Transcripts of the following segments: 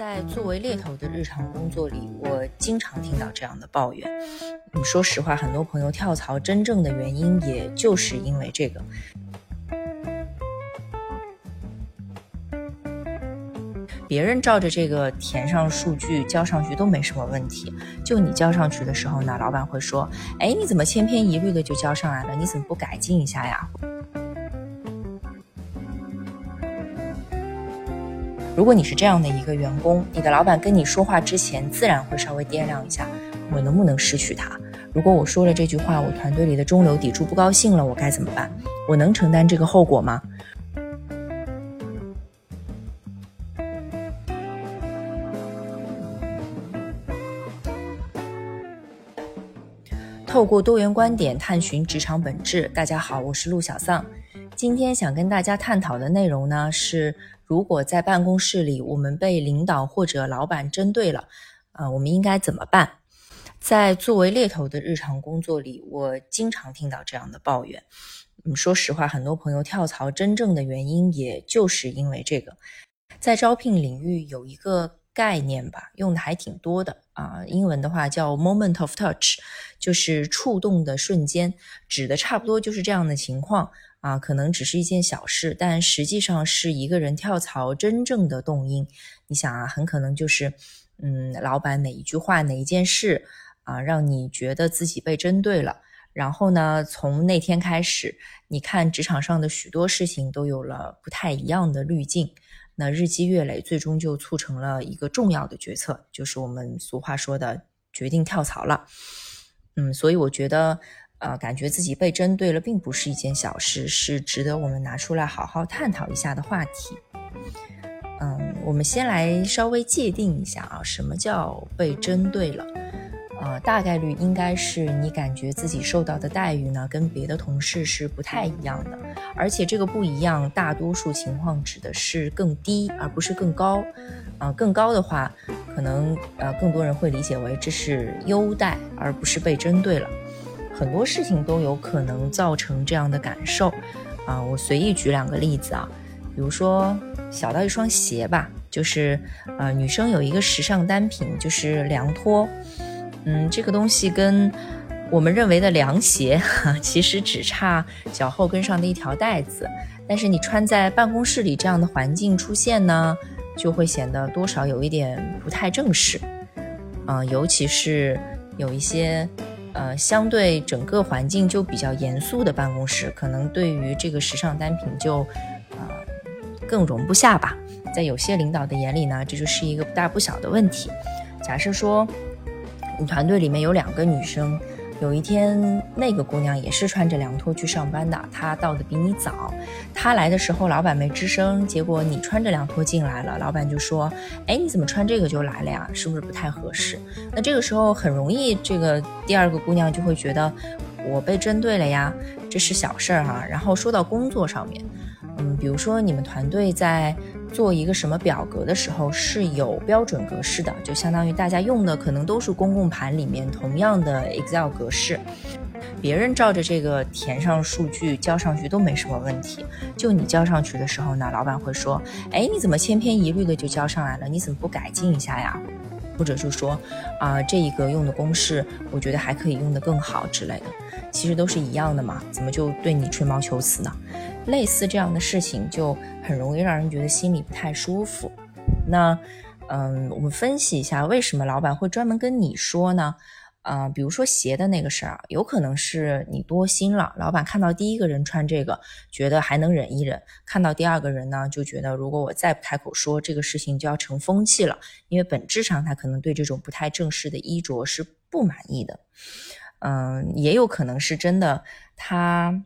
在作为猎头的日常工作里，我经常听到这样的抱怨。说实话，很多朋友跳槽真正的原因，也就是因为这个。别人照着这个填上数据交上去都没什么问题，就你交上去的时候呢，老板会说：“哎，你怎么千篇一律的就交上来了？你怎么不改进一下呀？”如果你是这样的一个员工，你的老板跟你说话之前，自然会稍微掂量一下，我能不能失去他？如果我说了这句话，我团队里的中流砥柱不高兴了，我该怎么办？我能承担这个后果吗？透过多元观点探寻职场本质。大家好，我是陆小丧。今天想跟大家探讨的内容呢是，如果在办公室里我们被领导或者老板针对了，啊，我们应该怎么办？在作为猎头的日常工作里，我经常听到这样的抱怨。嗯，说实话，很多朋友跳槽真正的原因，也就是因为这个。在招聘领域有一个。概念吧，用的还挺多的啊。英文的话叫 moment of touch，就是触动的瞬间，指的差不多就是这样的情况啊。可能只是一件小事，但实际上是一个人跳槽真正的动因。你想啊，很可能就是，嗯，老板哪一句话，哪一件事啊，让你觉得自己被针对了。然后呢，从那天开始，你看职场上的许多事情都有了不太一样的滤镜。那日积月累，最终就促成了一个重要的决策，就是我们俗话说的决定跳槽了。嗯，所以我觉得，呃，感觉自己被针对了，并不是一件小事，是值得我们拿出来好好探讨一下的话题。嗯，我们先来稍微界定一下啊，什么叫被针对了？啊，大概率应该是你感觉自己受到的待遇呢，跟别的同事是不太一样的，而且这个不一样，大多数情况指的是更低，而不是更高。啊，更高的话，可能呃更多人会理解为这是优待，而不是被针对了。很多事情都有可能造成这样的感受。啊，我随意举两个例子啊，比如说小到一双鞋吧，就是呃女生有一个时尚单品，就是凉拖。嗯，这个东西跟我们认为的凉鞋，其实只差脚后跟上的一条带子。但是你穿在办公室里这样的环境出现呢，就会显得多少有一点不太正式。嗯，尤其是有一些呃相对整个环境就比较严肃的办公室，可能对于这个时尚单品就呃更容不下吧。在有些领导的眼里呢，这就是一个不大不小的问题。假设说。你团队里面有两个女生，有一天那个姑娘也是穿着凉拖去上班的，她到的比你早。她来的时候老板没吱声，结果你穿着凉拖进来了，老板就说：“哎，你怎么穿这个就来了呀？是不是不太合适？”那这个时候很容易，这个第二个姑娘就会觉得我被针对了呀，这是小事儿哈。然后说到工作上面，嗯，比如说你们团队在。做一个什么表格的时候是有标准格式的，就相当于大家用的可能都是公共盘里面同样的 Excel 格式，别人照着这个填上数据交上去都没什么问题，就你交上去的时候呢，老板会说，哎，你怎么千篇一律的就交上来了？你怎么不改进一下呀？或者是说，啊，这一个用的公式，我觉得还可以用得更好之类的，其实都是一样的嘛，怎么就对你吹毛求疵呢？类似这样的事情就很容易让人觉得心里不太舒服。那，嗯，我们分析一下为什么老板会专门跟你说呢？啊，比如说鞋的那个事儿啊，有可能是你多心了。老板看到第一个人穿这个，觉得还能忍一忍；看到第二个人呢，就觉得如果我再不开口说这个事情，就要成风气了。因为本质上他可能对这种不太正式的衣着是不满意的。嗯，也有可能是真的，他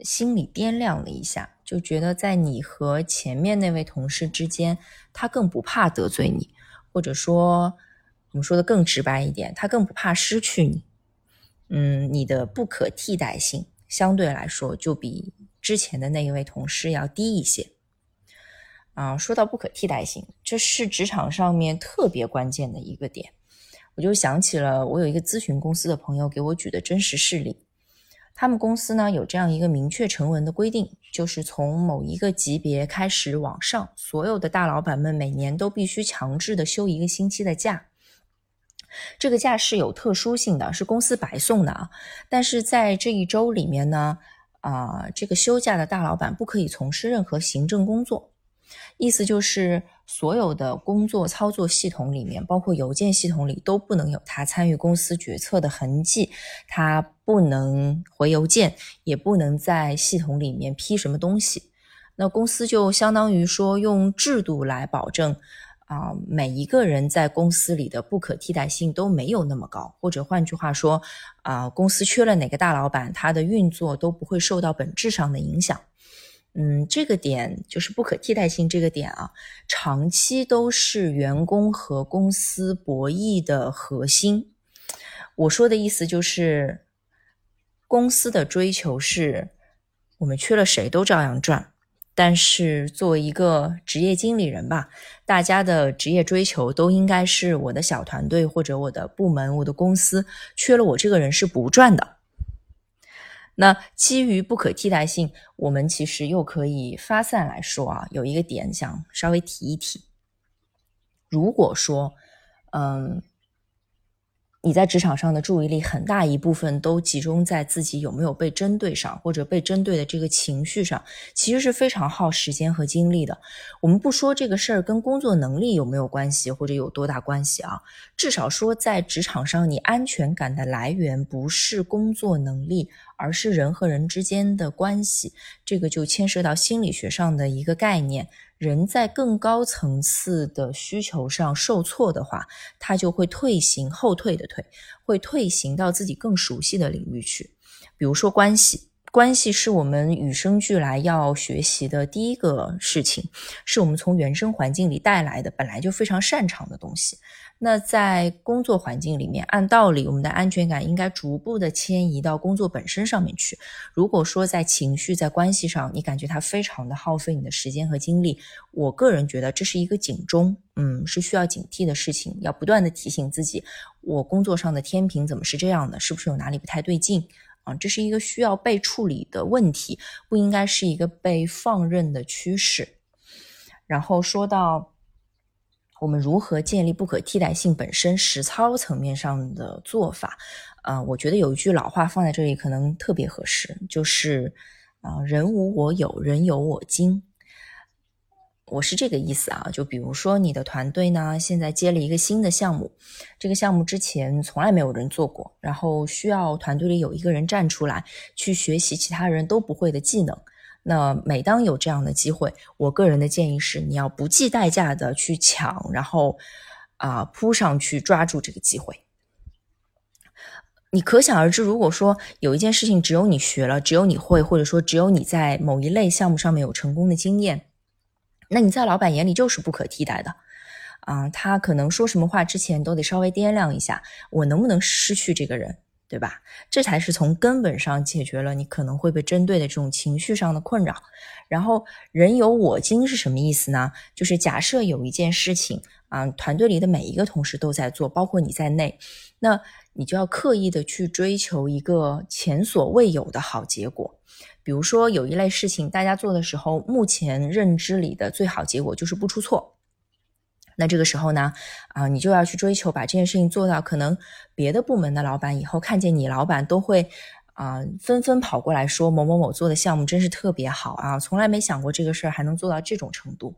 心里掂量了一下，就觉得在你和前面那位同事之间，他更不怕得罪你，或者说。我们说的更直白一点，他更不怕失去你。嗯，你的不可替代性相对来说就比之前的那一位同事要低一些。啊，说到不可替代性，这是职场上面特别关键的一个点。我就想起了我有一个咨询公司的朋友给我举的真实事例。他们公司呢有这样一个明确成文的规定，就是从某一个级别开始往上，所有的大老板们每年都必须强制的休一个星期的假。这个假是有特殊性的，是公司白送的啊。但是在这一周里面呢，啊，这个休假的大老板不可以从事任何行政工作。意思就是，所有的工作操作系统里面，包括邮件系统里，都不能有他参与公司决策的痕迹。他不能回邮件，也不能在系统里面批什么东西。那公司就相当于说，用制度来保证啊，每一个人在公司里的不可替代性都没有那么高。或者换句话说，啊，公司缺了哪个大老板，他的运作都不会受到本质上的影响。嗯，这个点就是不可替代性这个点啊，长期都是员工和公司博弈的核心。我说的意思就是，公司的追求是，我们缺了谁都照样赚。但是作为一个职业经理人吧，大家的职业追求都应该是我的小团队或者我的部门、我的公司缺了我这个人是不赚的。那基于不可替代性，我们其实又可以发散来说啊，有一个点想稍微提一提。如果说，嗯。你在职场上的注意力很大一部分都集中在自己有没有被针对上，或者被针对的这个情绪上，其实是非常耗时间和精力的。我们不说这个事儿跟工作能力有没有关系，或者有多大关系啊，至少说在职场上，你安全感的来源不是工作能力，而是人和人之间的关系。这个就牵涉到心理学上的一个概念。人在更高层次的需求上受挫的话，他就会退行，后退的退，会退行到自己更熟悉的领域去。比如说关系，关系是我们与生俱来要学习的第一个事情，是我们从原生环境里带来的，本来就非常擅长的东西。那在工作环境里面，按道理我们的安全感应该逐步的迁移到工作本身上面去。如果说在情绪、在关系上，你感觉它非常的耗费你的时间和精力，我个人觉得这是一个警钟，嗯，是需要警惕的事情，要不断的提醒自己，我工作上的天平怎么是这样的？是不是有哪里不太对劲？啊，这是一个需要被处理的问题，不应该是一个被放任的趋势。然后说到。我们如何建立不可替代性？本身实操层面上的做法，啊，我觉得有一句老话放在这里可能特别合适，就是啊，人无我有，人有我精。我是这个意思啊。就比如说你的团队呢，现在接了一个新的项目，这个项目之前从来没有人做过，然后需要团队里有一个人站出来去学习其他人都不会的技能。那每当有这样的机会，我个人的建议是，你要不计代价的去抢，然后啊扑上去抓住这个机会。你可想而知，如果说有一件事情只有你学了，只有你会，或者说只有你在某一类项目上面有成功的经验，那你在老板眼里就是不可替代的啊。他可能说什么话之前都得稍微掂量一下，我能不能失去这个人。对吧？这才是从根本上解决了你可能会被针对的这种情绪上的困扰。然后“人有我精”是什么意思呢？就是假设有一件事情啊，团队里的每一个同事都在做，包括你在内，那你就要刻意的去追求一个前所未有的好结果。比如说有一类事情，大家做的时候，目前认知里的最好结果就是不出错。那这个时候呢，啊，你就要去追求把这件事情做到，可能别的部门的老板以后看见你老板都会，啊，纷纷跑过来说某某某做的项目真是特别好啊，从来没想过这个事儿还能做到这种程度。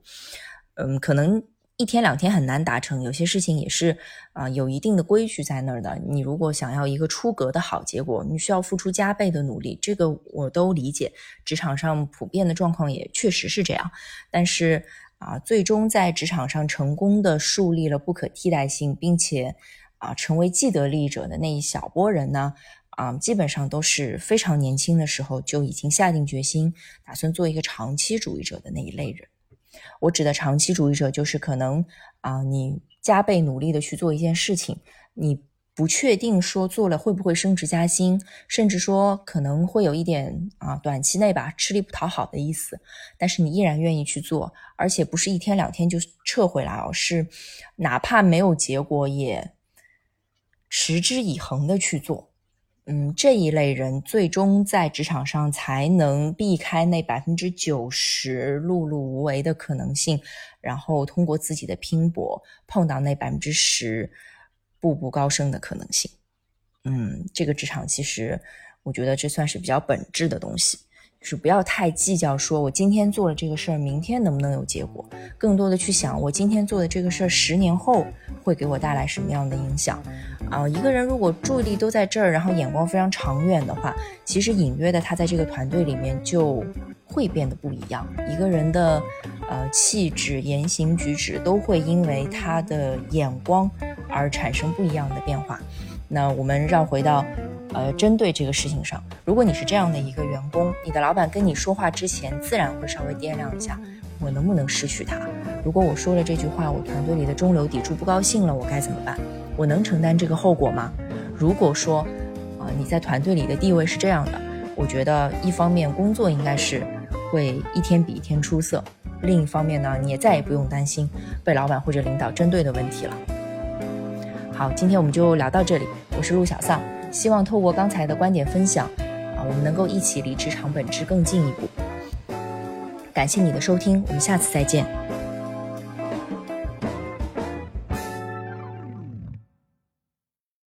嗯，可能一天两天很难达成，有些事情也是啊，有一定的规矩在那儿的。你如果想要一个出格的好结果，你需要付出加倍的努力，这个我都理解。职场上普遍的状况也确实是这样，但是。啊，最终在职场上成功的树立了不可替代性，并且啊成为既得利益者的那一小波人呢，啊基本上都是非常年轻的时候就已经下定决心，打算做一个长期主义者的那一类人。我指的长期主义者，就是可能啊你加倍努力的去做一件事情，你。不确定说做了会不会升职加薪，甚至说可能会有一点啊短期内吧吃力不讨好的意思，但是你依然愿意去做，而且不是一天两天就撤回来哦，是哪怕没有结果也持之以恒的去做。嗯，这一类人最终在职场上才能避开那百分之九十碌碌无为的可能性，然后通过自己的拼搏碰到那百分之十步步高升的可能性。嗯，这个职场其实我觉得这算是比较本质的东西。就是不要太计较，说我今天做了这个事儿，明天能不能有结果？更多的去想，我今天做的这个事儿，十年后会给我带来什么样的影响？啊，一个人如果注意力都在这儿，然后眼光非常长远的话，其实隐约的他在这个团队里面就会变得不一样。一个人的呃气质、言行举止都会因为他的眼光而产生不一样的变化。那我们绕回到。呃，针对这个事情上，如果你是这样的一个员工，你的老板跟你说话之前，自然会稍微掂量一下，我能不能失去他？如果我说了这句话，我团队里的中流砥柱不高兴了，我该怎么办？我能承担这个后果吗？如果说，啊，你在团队里的地位是这样的，我觉得一方面工作应该是会一天比一天出色，另一方面呢，你也再也不用担心被老板或者领导针对的问题了。好，今天我们就聊到这里，我是陆小丧。希望透过刚才的观点分享，啊，我们能够一起离职场本质更进一步。感谢你的收听，我们下次再见。